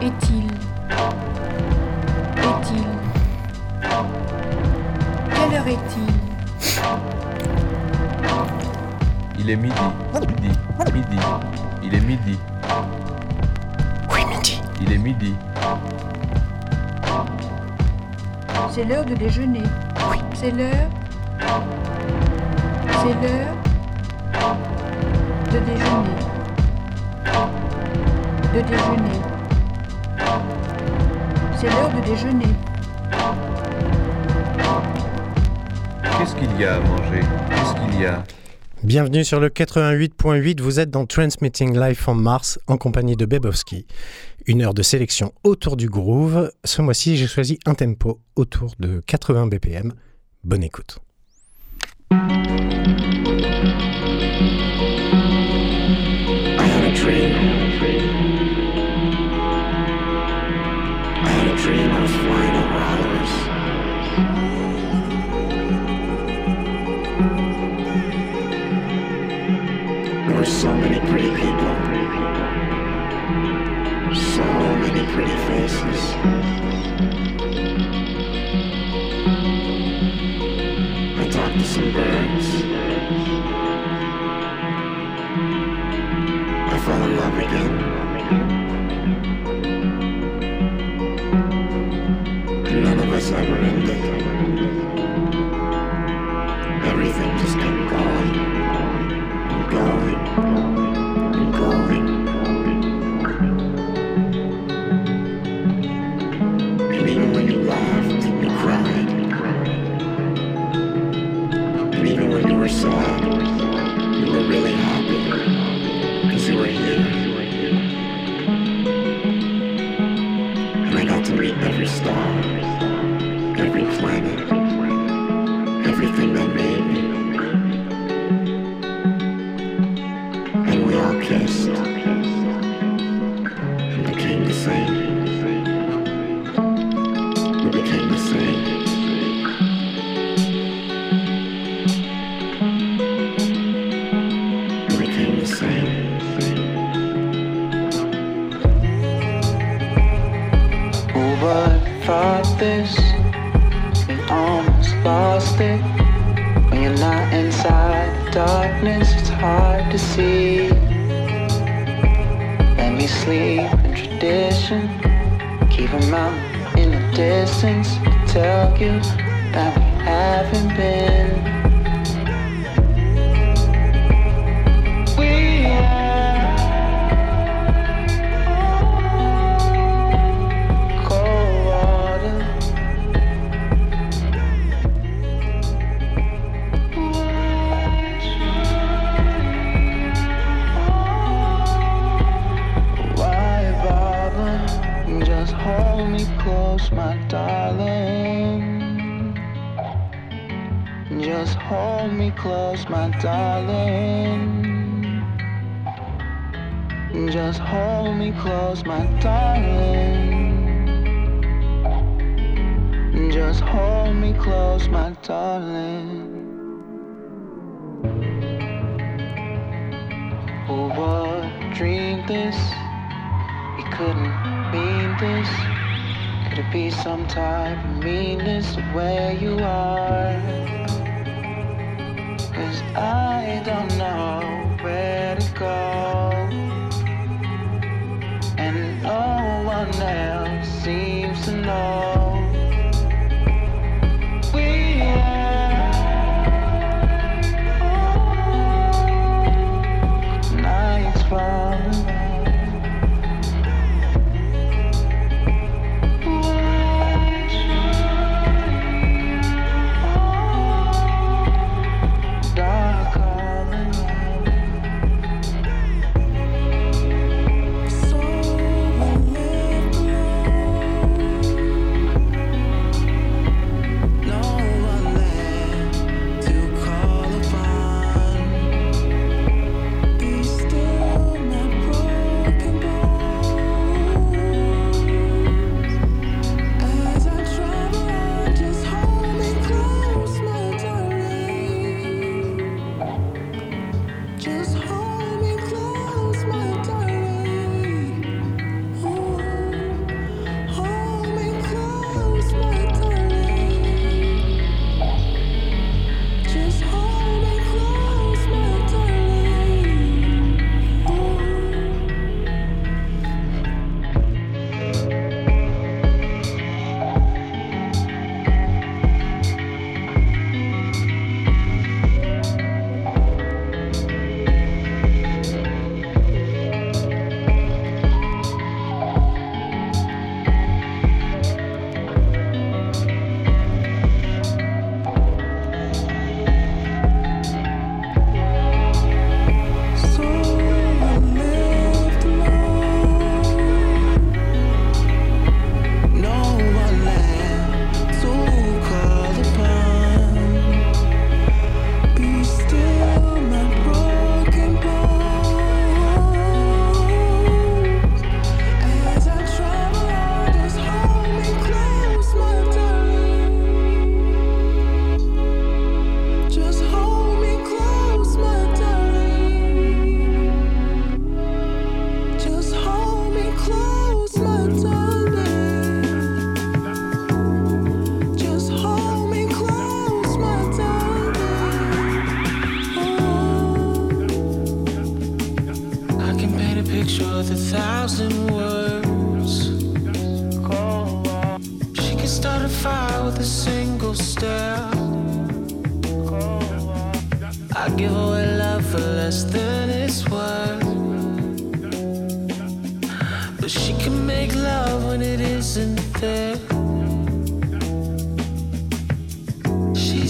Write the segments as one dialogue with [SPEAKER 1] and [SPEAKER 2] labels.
[SPEAKER 1] Est-il? Est-il? Quelle heure est-il?
[SPEAKER 2] Il est midi. Midi. Midi. Il est midi.
[SPEAKER 3] Oui, midi.
[SPEAKER 2] Il est midi.
[SPEAKER 1] C'est l'heure de déjeuner.
[SPEAKER 3] Oui.
[SPEAKER 1] C'est l'heure C'est l'heure de déjeuner. De déjeuner. C'est l'heure de déjeuner.
[SPEAKER 2] Qu'est-ce qu'il y a à manger? Qu'est-ce qu'il y a?
[SPEAKER 4] Bienvenue sur le 88.8, vous êtes dans Transmitting Live from Mars en compagnie de Bebowski. Une heure de sélection autour du groove. Ce mois-ci, j'ai choisi un tempo autour de 80 BPM. Bonne écoute.
[SPEAKER 3] So many pretty people. So many pretty faces. I talked to some birds. I fell in love again. And none of us ever ended. Just hold me close, my darling. Just hold me close, my darling. Just hold me close, my darling. Oh, Who would dream this? It couldn't mean this. Could it be some type of meanness where you are? Cause I don't know where to go. And no one else seems to know.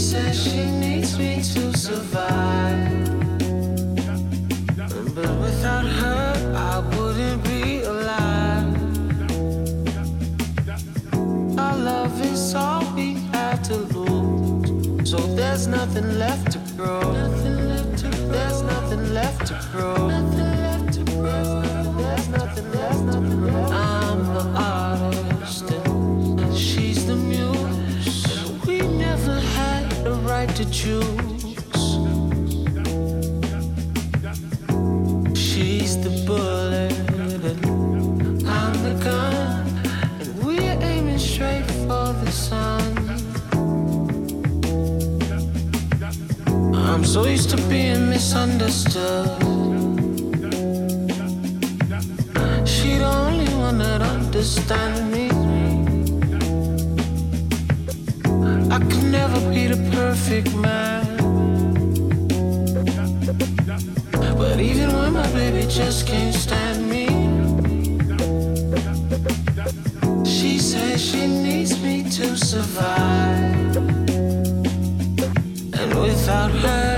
[SPEAKER 5] says she needs me to survive. But without her, I wouldn't be alive. Our love is all we have to lose. So there's nothing left to grow. There's nothing left to grow. misunderstood. She'd only want to understand me. I could never be the perfect man. But even when my baby just can't stand me, she says she needs me to survive. And without her,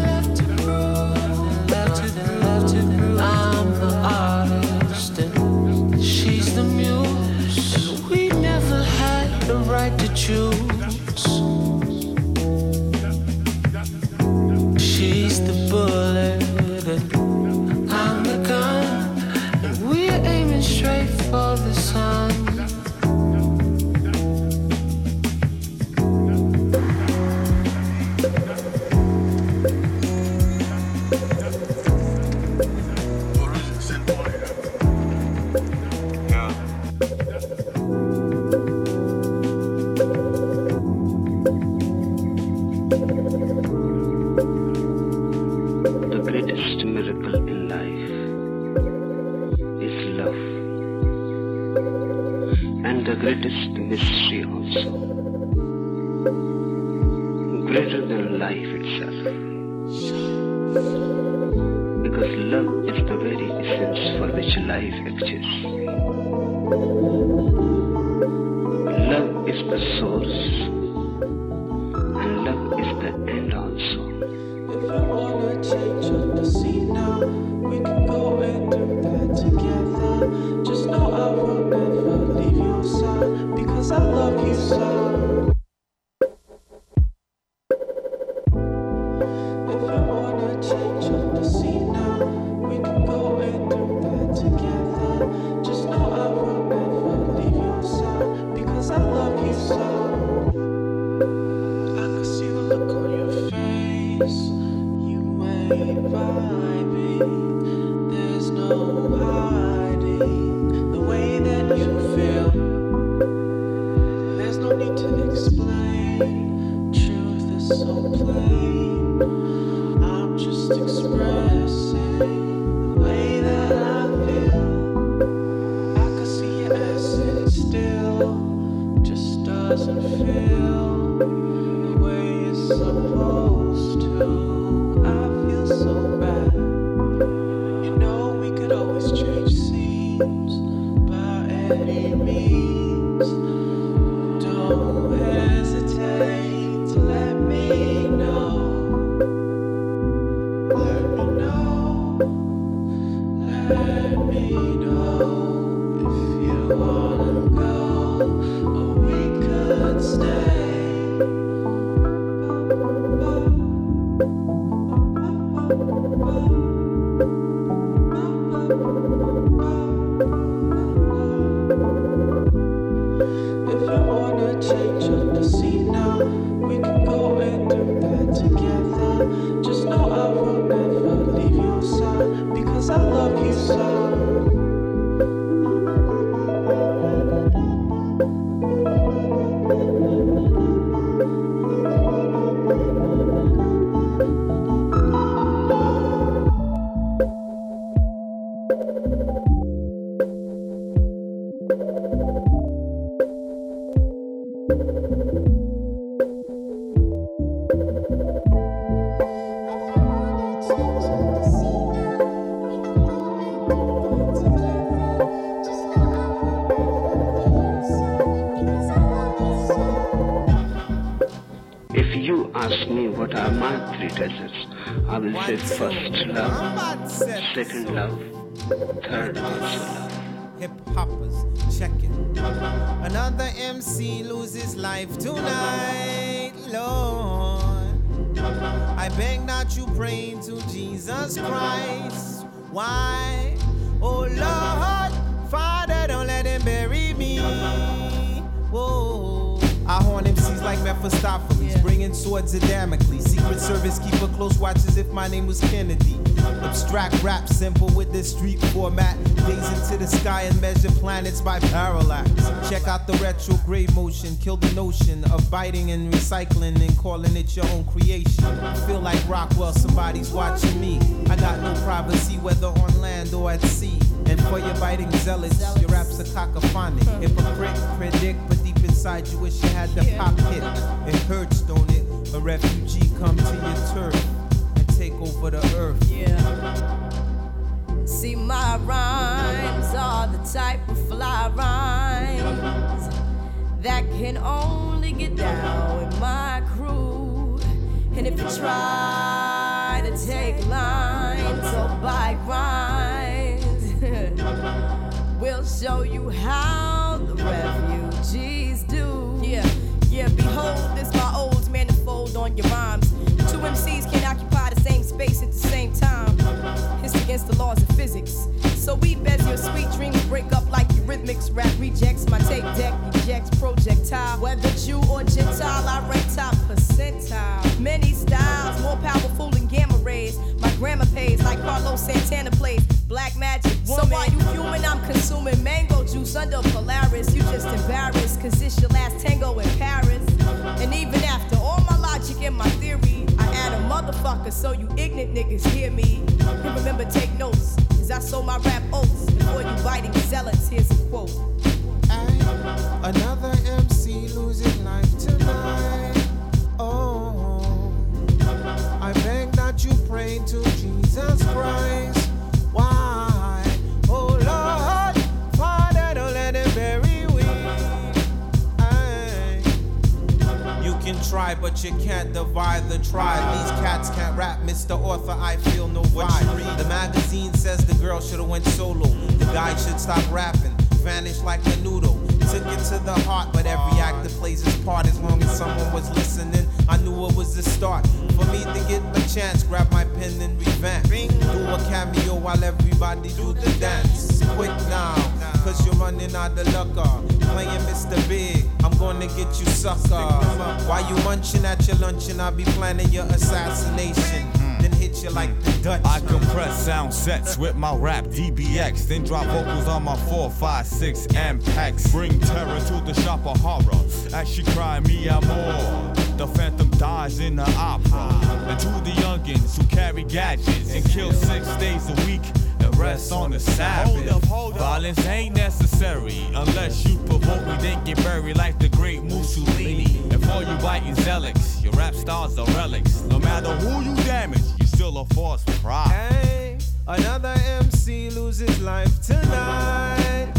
[SPEAKER 6] doesn't feel the way it's supposed I
[SPEAKER 7] will say first love, second love, third love.
[SPEAKER 8] Hip hoppers, check it. Another MC loses life tonight, Lord. I beg that you pray to Jesus Christ. Why? Oh Lord, Father, Mephistopheles, bringing swords of Damocles. Secret Service keep a close watch as if my name was Kennedy. Abstract rap, simple with this street format. Gaze into the sky and measure planets by parallax. Check out the retrograde motion, kill the notion of biting and recycling and calling it your own creation. Feel like Rockwell, somebody's watching me. I got no privacy, whether on land or at sea. And for your biting zealots, your raps are cacophonic. Hmm. Hypocrite, predict, inside you wish you had the. It? A refugee come to your turf and take over the earth.
[SPEAKER 9] Yeah. See, my rhymes are the type of fly rhymes that can only get down with my crew. And if you try to take lines or buy rhymes, we'll show you how Yeah, behold, this my old manifold on your rhymes. Two MCs can occupy the same space at the same time. It's against the laws of physics. So we beds your sweet dreams break up like your eurythmics. Rap rejects my tape deck, ejects projectile. Whether Jew or Gentile, I rank top percentile. Many styles, more powerful than gamma rays. My grandma pays like Carlos Santana plays. Black magic woman. So while you fuming, I'm consuming mango juice under Polaris. You just embarrassed, cause it's your last tango in Paris. And even after all my logic and my theory, I add a motherfucker so you ignorant niggas hear me. And remember, take notes, cause I sold my rap oats before you biting zealots. Here's a quote.
[SPEAKER 8] Ay, try, but you can't divide the tribe. These cats can't rap, Mr. Author. I feel no vibe. The magazine says the girl should've went solo. The guy should stop rapping, vanish like a noodle. Took it to the heart, but every actor plays his part. As long as someone was listening, I knew it was the start. For me to get my chance, grab my pen and revamp. Do a cameo while everybody do the dance. Quick now, cause you're running out of luck. Uh. Playing Mr. Big, I'm gonna get you sucker. While you munching at your luncheon, I'll be planning your assassination. Hmm. Then hit you like the Dutch.
[SPEAKER 10] I compress sound sets with my rap DBX, then drop vocals on my 456 packs. Bring terror to the shop of horror as she cry me amor. The phantom dies in the opera. And to the youngins who carry gadgets and kill six days a week and rest on the Sabbath. Hold up, hold up. Violence ain't necessary unless you provoke me, then get buried like the great Mussolini. And for you biting zealots, your rap stars are relics. No matter who you damage, you still a force pride.
[SPEAKER 8] Hey, another MC loses life tonight,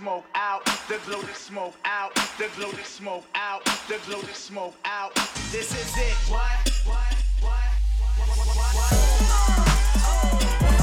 [SPEAKER 11] smoke out, the glow the smoke out, the glow the smoke out, the glow the smoke out. This is it. What? What? What? What? What? what? what?
[SPEAKER 12] Oh, oh.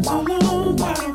[SPEAKER 12] Bye.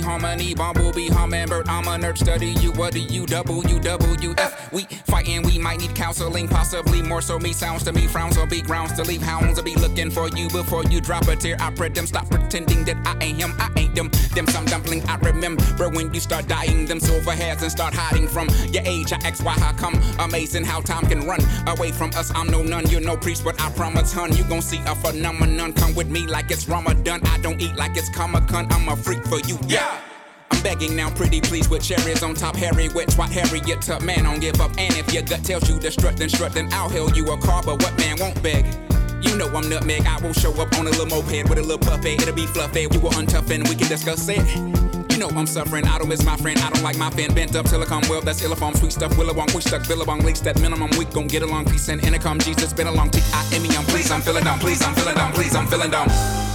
[SPEAKER 12] Knees. Normally bumblebee, hummingbird. I'm a nerd, study you. What do you double, you F? We fighting, we might need counseling, possibly more so. Me sounds to me, frowns will be grounds to leave. Hounds will be looking for you before you drop a tear. I pray them stop pretending that I ain't him, I ain't them. Them some dumpling I remember when you start dying. Them silver hairs and start hiding from your age. I ask why, how come? Amazing how time can run away from us. I'm no nun, you're no priest, but I promise, hun, you gon' see a phenomenon. Come with me like it's Ramadan. I don't eat like it's Comic Con. I'm a freak for you, yeah. I'm begging now, pretty please, with cherries on top. Harry, wet, twat, Harriet, tough man, don't give up. And if your gut tells you to strut, then strut, then I'll hail you a car. But what man won't beg? You know I'm nutmeg. I will show up on a little moped with a little puppet. It'll be fluffy. We will untough and we can discuss it. You know I'm suffering. I don't miss my friend. I don't like my fan bent up till come well. That's illiform, sweet stuff. Willowong, we stuck. Billabong, leaks that minimum. We gon' get along. Peace and intercom. Jesus, been a long. I'm please. I'm feeling down. Please, I'm feeling down. Please, I'm feeling down.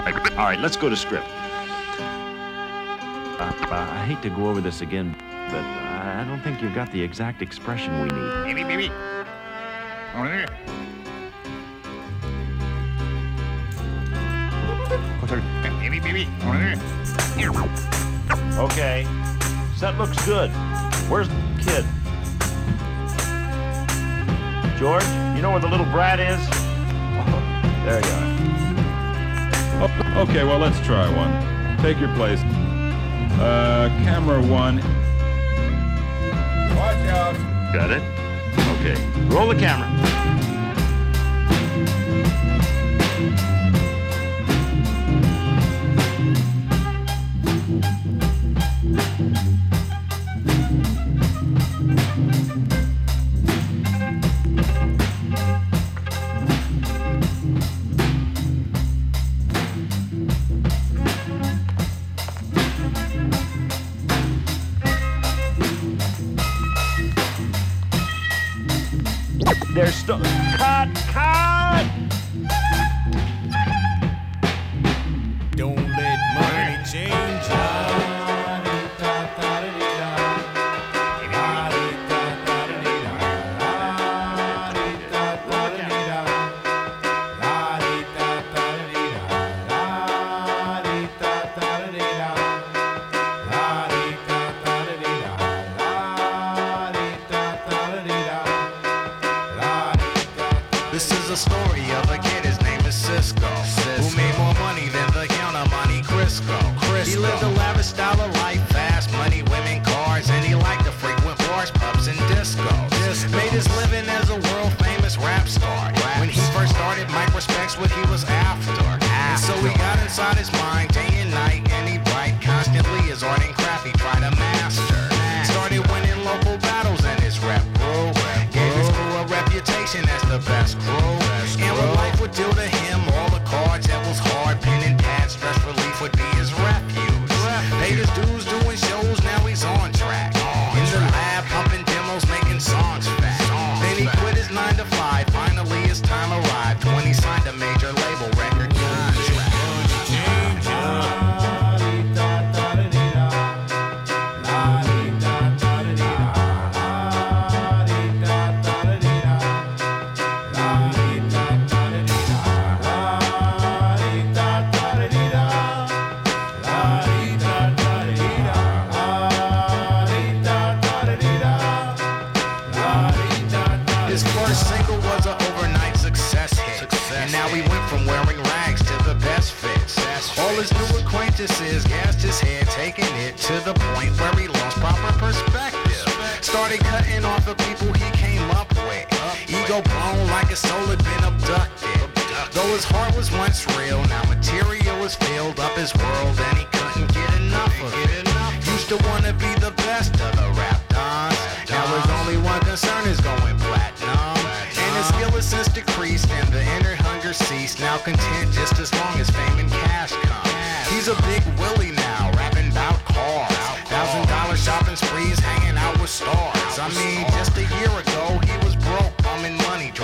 [SPEAKER 13] All right, let's go to script. Uh, uh, I hate to go over this again, but I don't think you've got the exact expression we need.
[SPEAKER 11] Baby, baby.
[SPEAKER 13] Okay. Set looks good. Where's the kid? George, you know where the little brat is? Oh, there you are.
[SPEAKER 14] Oh, okay, well, let's try one. Take your place. Uh, camera one.
[SPEAKER 11] Watch out.
[SPEAKER 13] Got it? Okay. Roll the camera.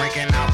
[SPEAKER 15] making out.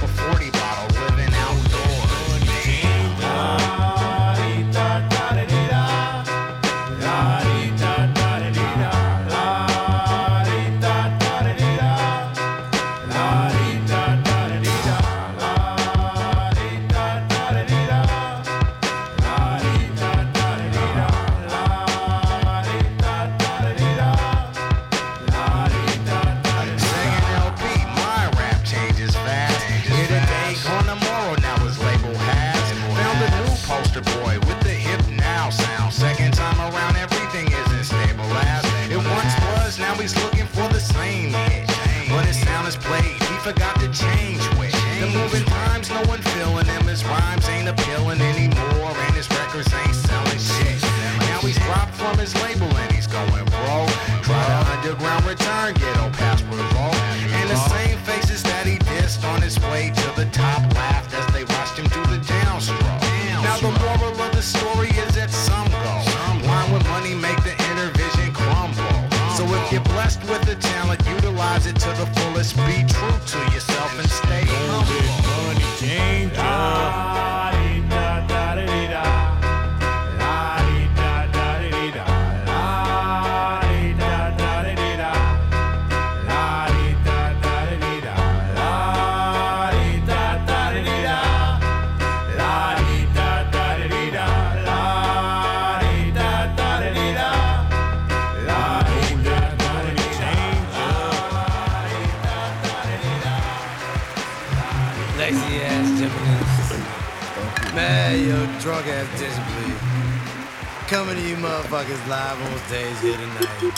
[SPEAKER 16] Coming to you motherfuckers live on stage here tonight.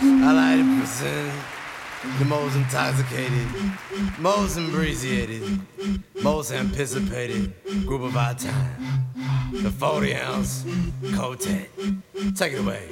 [SPEAKER 16] I like to present the most intoxicated, most inebriated, most anticipated group of our time. The 40 ounce Kotek. Take it away.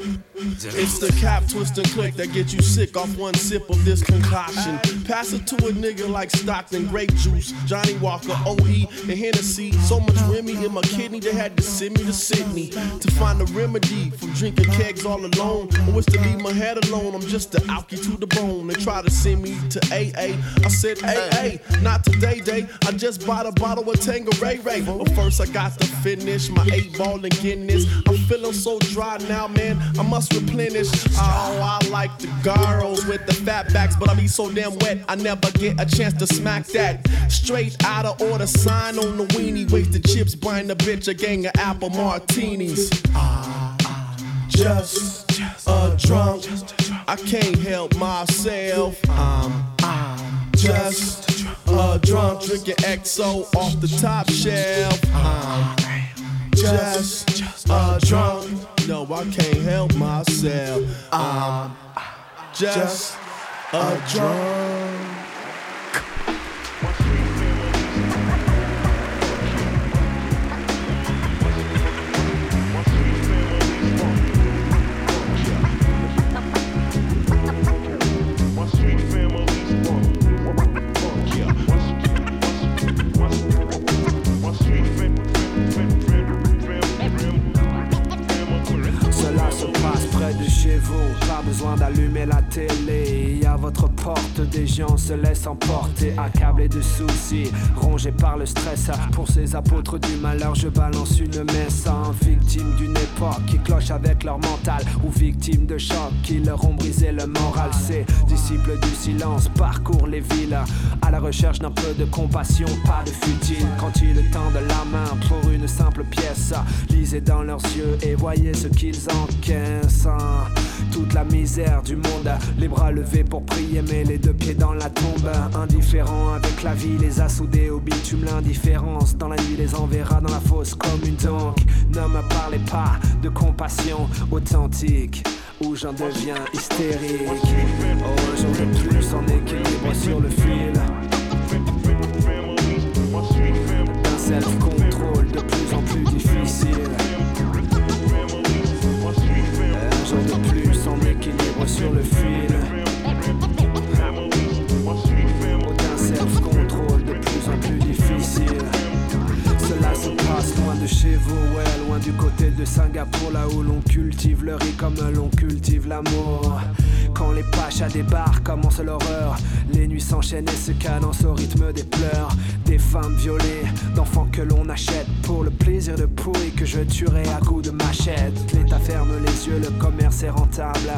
[SPEAKER 16] Jimmy.
[SPEAKER 17] It's the cap twist and click that gets you sick off one sip of this concoction. Pass it to a nigga like Stockton, grape juice, Johnnie Walker, OE, and Hennessy. So much Remy in my kidney, they had to send me to Sydney to find a remedy from drinking kegs all alone. I wish to leave my head alone. I'm just a alky to the bone. They try to send me to AA. I said, AA, not today, day. I just bought a bottle of Tanqueray Ray. But first, I got to finish my eight ball and Guinness. I'm feeling so dry now, man. I must replenish. Oh, I like the girls with the fat backs, but I be so damn wet. I never get a chance to smack that. Straight out of order, sign on the weenie. Waste the chips, buying the bitch a gang of apple martinis. Ah just a drunk. I can't help myself. I'm, I'm just a drunk, drinking XO off the top shelf. I'm just a drunk. No, I can't help myself. Um, I'm just a drunk.
[SPEAKER 18] Pas besoin d'allumer la télé. A votre porte, des gens se laissent emporter, accablés de soucis, rongés par le stress. Pour ces apôtres du malheur, je balance une messe. En victime d'une époque qui cloche avec leur mental, ou victime de chocs qui leur ont brisé le moral. Ces disciples du silence parcourent les villes à la recherche d'un peu de compassion, pas de futile. Quand ils tendent la main pour une simple pièce, lisez dans leurs yeux et voyez ce qu'ils encaissent. Toute la misère du monde, les bras levés pour prier, mais les deux pieds dans la tombe. Indifférents avec la vie, les a soudés au bitume. L'indifférence dans la nuit les enverra dans la fosse commune. Donc, ne me parlez pas de compassion authentique. Où j'en deviens hystérique. Oh, de plus en équilibre sur le fil. D'un self-control sur le fil. D'un self-control de plus en plus difficile. Cela se passe loin de chez vous, loin du côté de Singapour, là où l'on cultive le riz comme l'on cultive l'amour. Quand les pachas débarquent, commence l'horreur. Les nuits s'enchaînent et se cadencent au rythme des pleurs. Des femmes violées, d'enfants que l'on achète pour le plaisir de pourri que je tuerai à coups de machette. L'État ferme les yeux, le commerce est rentable.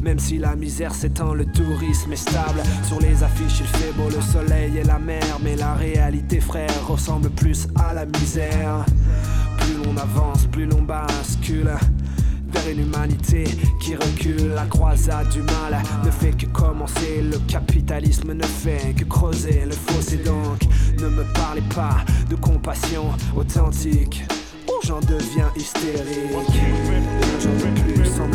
[SPEAKER 18] Même si la misère s'étend, le tourisme est stable. Sur les affiches, il fait beau le soleil et la mer. Mais la réalité, frère, ressemble plus à la misère. Plus l'on avance, plus l'on bascule vers une humanité qui recule. La croisade du mal ne fait que commencer. Le capitalisme ne fait que creuser le fossé. Donc, ne me parlez pas de compassion authentique. J'en deviens hystérique. Un jour de plus en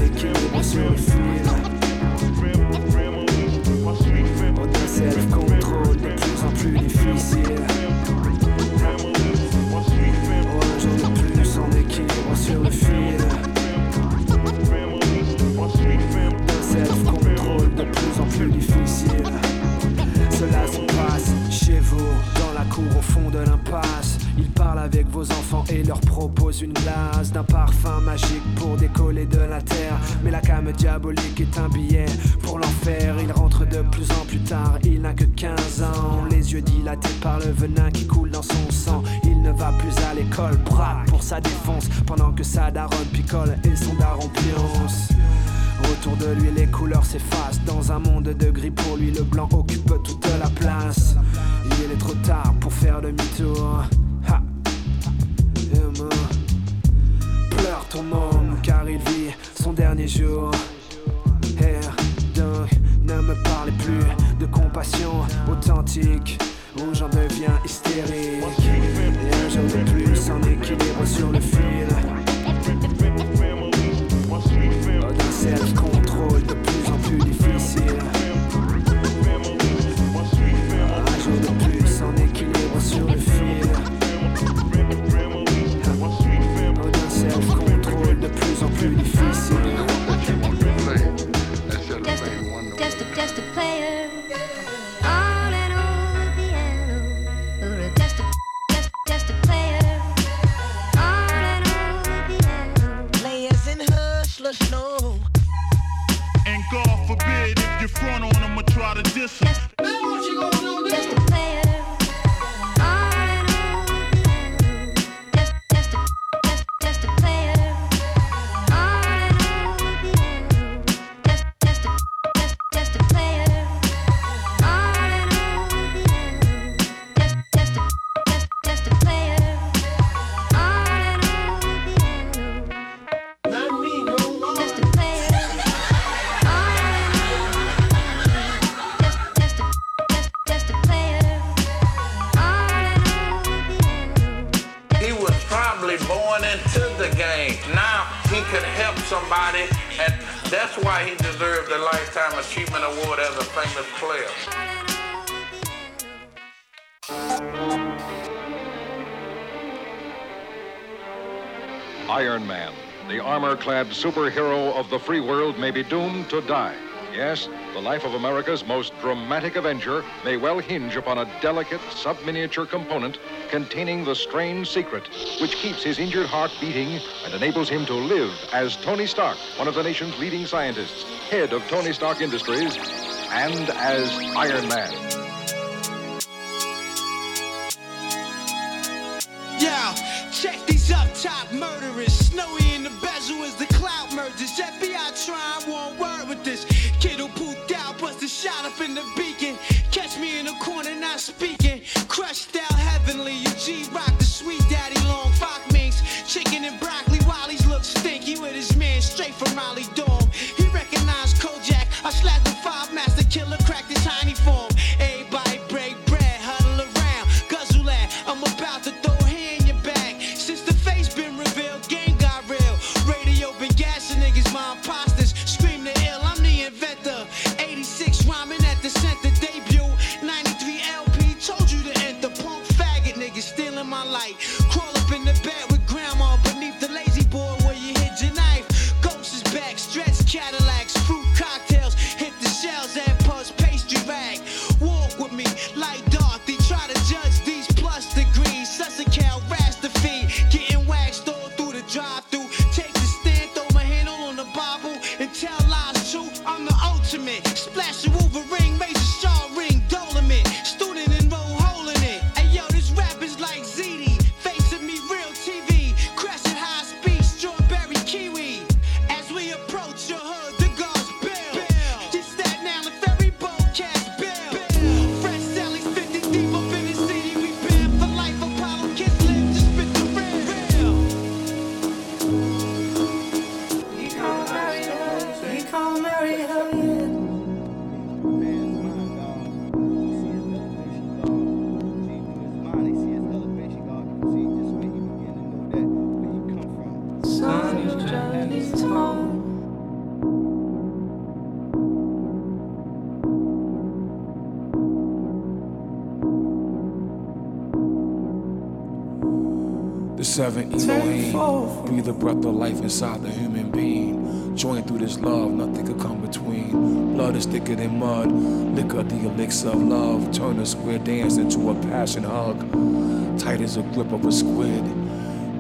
[SPEAKER 18] de plus en plus difficile. Cela se passe chez vous, dans la cour au fond de l'impasse. Ils parlent avec vos enfants et leur propose une glace d'un parfum magique pour décoller de la terre. Mais la came diabolique est un billet pour l'enfer. Il rentre de plus en plus tard, il n'a que 15 ans. Les yeux dilatés par le venin qui coule dans son sang. Il ne va plus à l'école, braque pour sa défense. Pendant que sa daronne picole et son daron. Autour de lui, les couleurs s'effacent. Dans un monde de gris, pour lui, le blanc occupe toute la place. Il est trop tard pour faire demi-tour. Pleure ton homme, car il vit son dernier jour. Et donc, ne me parlez plus de compassion authentique. Où j'en deviens hystérique. Et un jour plus en équilibre sur le fil. Plus en plus difficile.
[SPEAKER 19] Just a, just a, just a player. On and on the piano. Ooh, Just a, just, just a player. On and on the piano.
[SPEAKER 11] Players in hush, let's.
[SPEAKER 20] And God forbid if you front on them or try to diss them.
[SPEAKER 21] Clad superhero of the free world, may be doomed to die. Yes, the life of America's most dramatic Avenger may well hinge upon a delicate subminiature component containing the strange secret which keeps his injured heart beating and enables him to live as Tony Stark, one of the nation's leading scientists, head of Tony Stark Industries, and as Iron Man.
[SPEAKER 22] Yo, check these up top murderers. Speaking. Crushed out heavenly. You G rock the sweet daddy long fuck minks. Chicken and broccoli while look stinky with his man straight from Raleigh Dorm. He recognized Kojak. I slapped the five master killer, cracked his tiny form.
[SPEAKER 23] Square dance into a passion hug. Tight as a grip of a squid.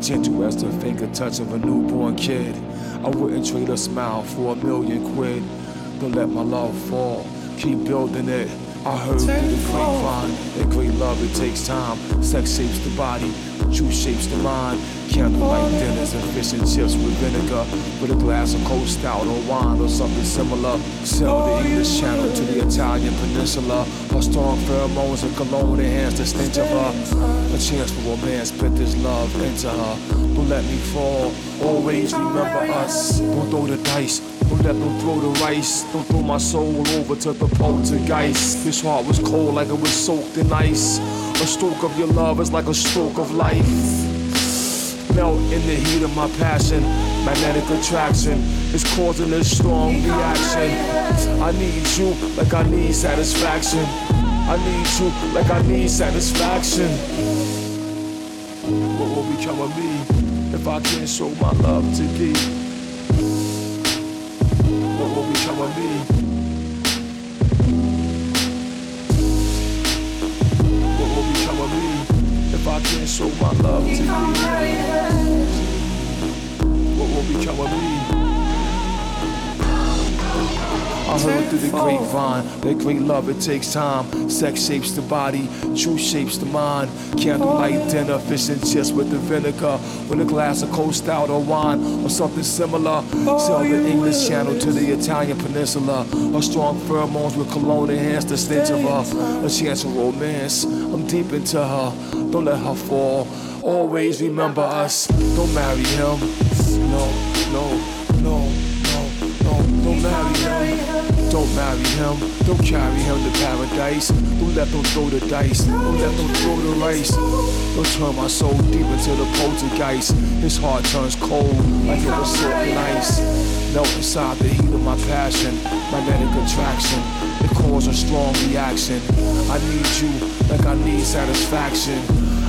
[SPEAKER 23] Gentle as the finger touch of a newborn kid. I wouldn't trade a smile for a million quid. Don't let my love fall. Keep building it. I heard through the grapevine that great love it takes time. Sex shapes the body, truth shapes the mind. Candlelight dinners and fish and chips with vinegar, with a glass of cold stout or wine or something similar. Sail the English Channel to the Italian Peninsula. Her strong pheromones and cologne enhance the stench of her. A chance for romance, put this love into her. Don't let me fall. Always remember us. Don't throw the dice. Don't let them throw the rice. Don't throw my soul over to the poltergeist. This heart was cold like it was soaked in ice. A stroke of your love is like a stroke of life. Melt in the heat of my passion. Magnetic attraction is causing a strong reaction. I need you like I need satisfaction. I need you like I need satisfaction. What will become of me if I can't show my love to thee? Through the grapevine that great love it takes time. Sex shapes the body, truth shapes the mind. Candlelight dinner, fish and chips with the vinegar, with a glass of cold stout or wine or something similar. Sail the English Channel to the Italian Peninsula. Her strong pheromones with cologne enhance the stench of her. A chance of romance. I'm deep into her. Don't let her fall. Always remember us. Don't marry him. Him. Don't carry him to paradise. Don't let them throw the dice. Don't let them throw the rice. Don't turn my soul deep into the poltergeist. His heart turns cold like it was silken ice. Melt inside the heat of my passion. Magnetic attraction. It causes a strong reaction. I need you like I need satisfaction.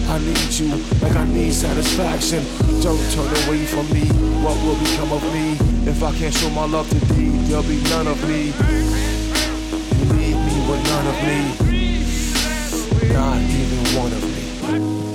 [SPEAKER 23] I need you like I need satisfaction. Don't turn away from me. What will become of me if I can't show my love to thee? There'll be none of me. Of me. Not even one of me.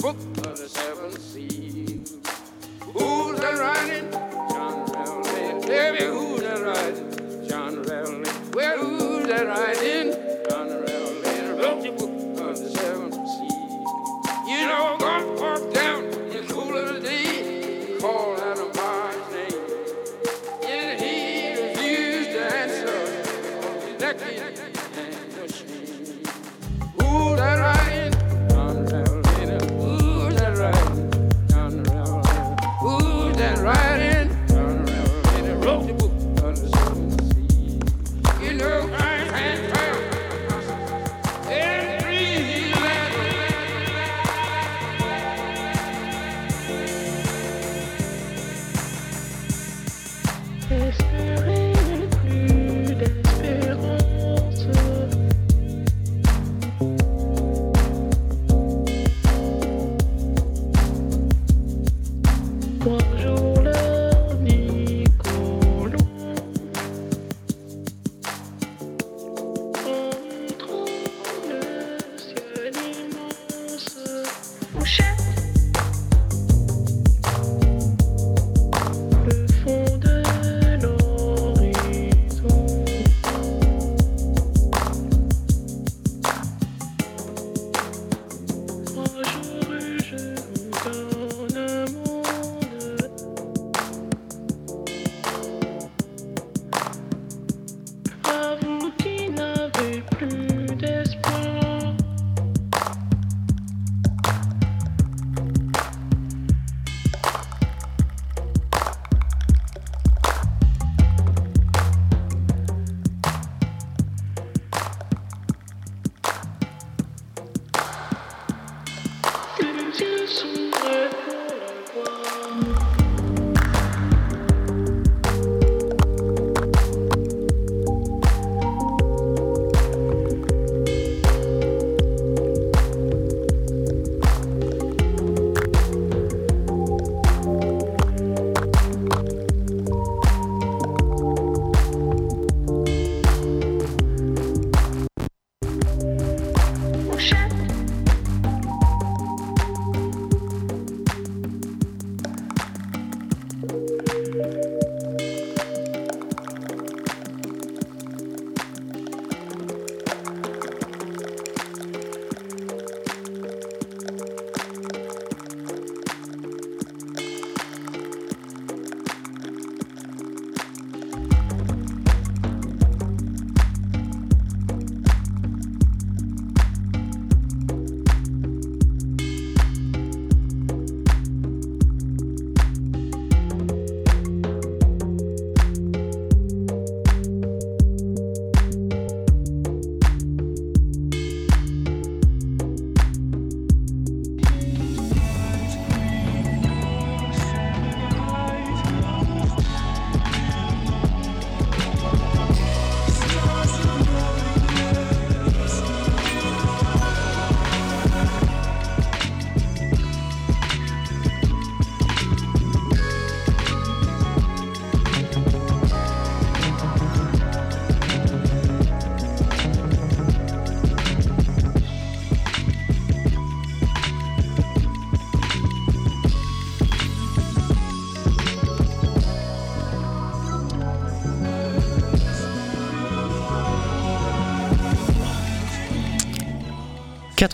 [SPEAKER 24] Revelator.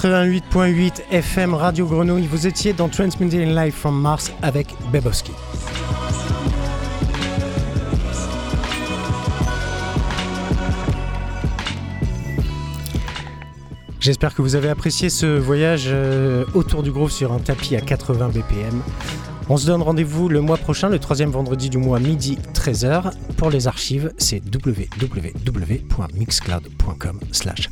[SPEAKER 25] 88.8 FM Radio Grenouille, vous étiez dans Transmitting Live from Mars avec Bebowski. J'espère que vous avez apprécié ce voyage euh, autour du groupe sur un tapis à 80 BPM. On se donne rendez-vous le mois prochain, le troisième vendredi du mois, midi 13h. Pour les archives, c'est www.mixcloud.com slash.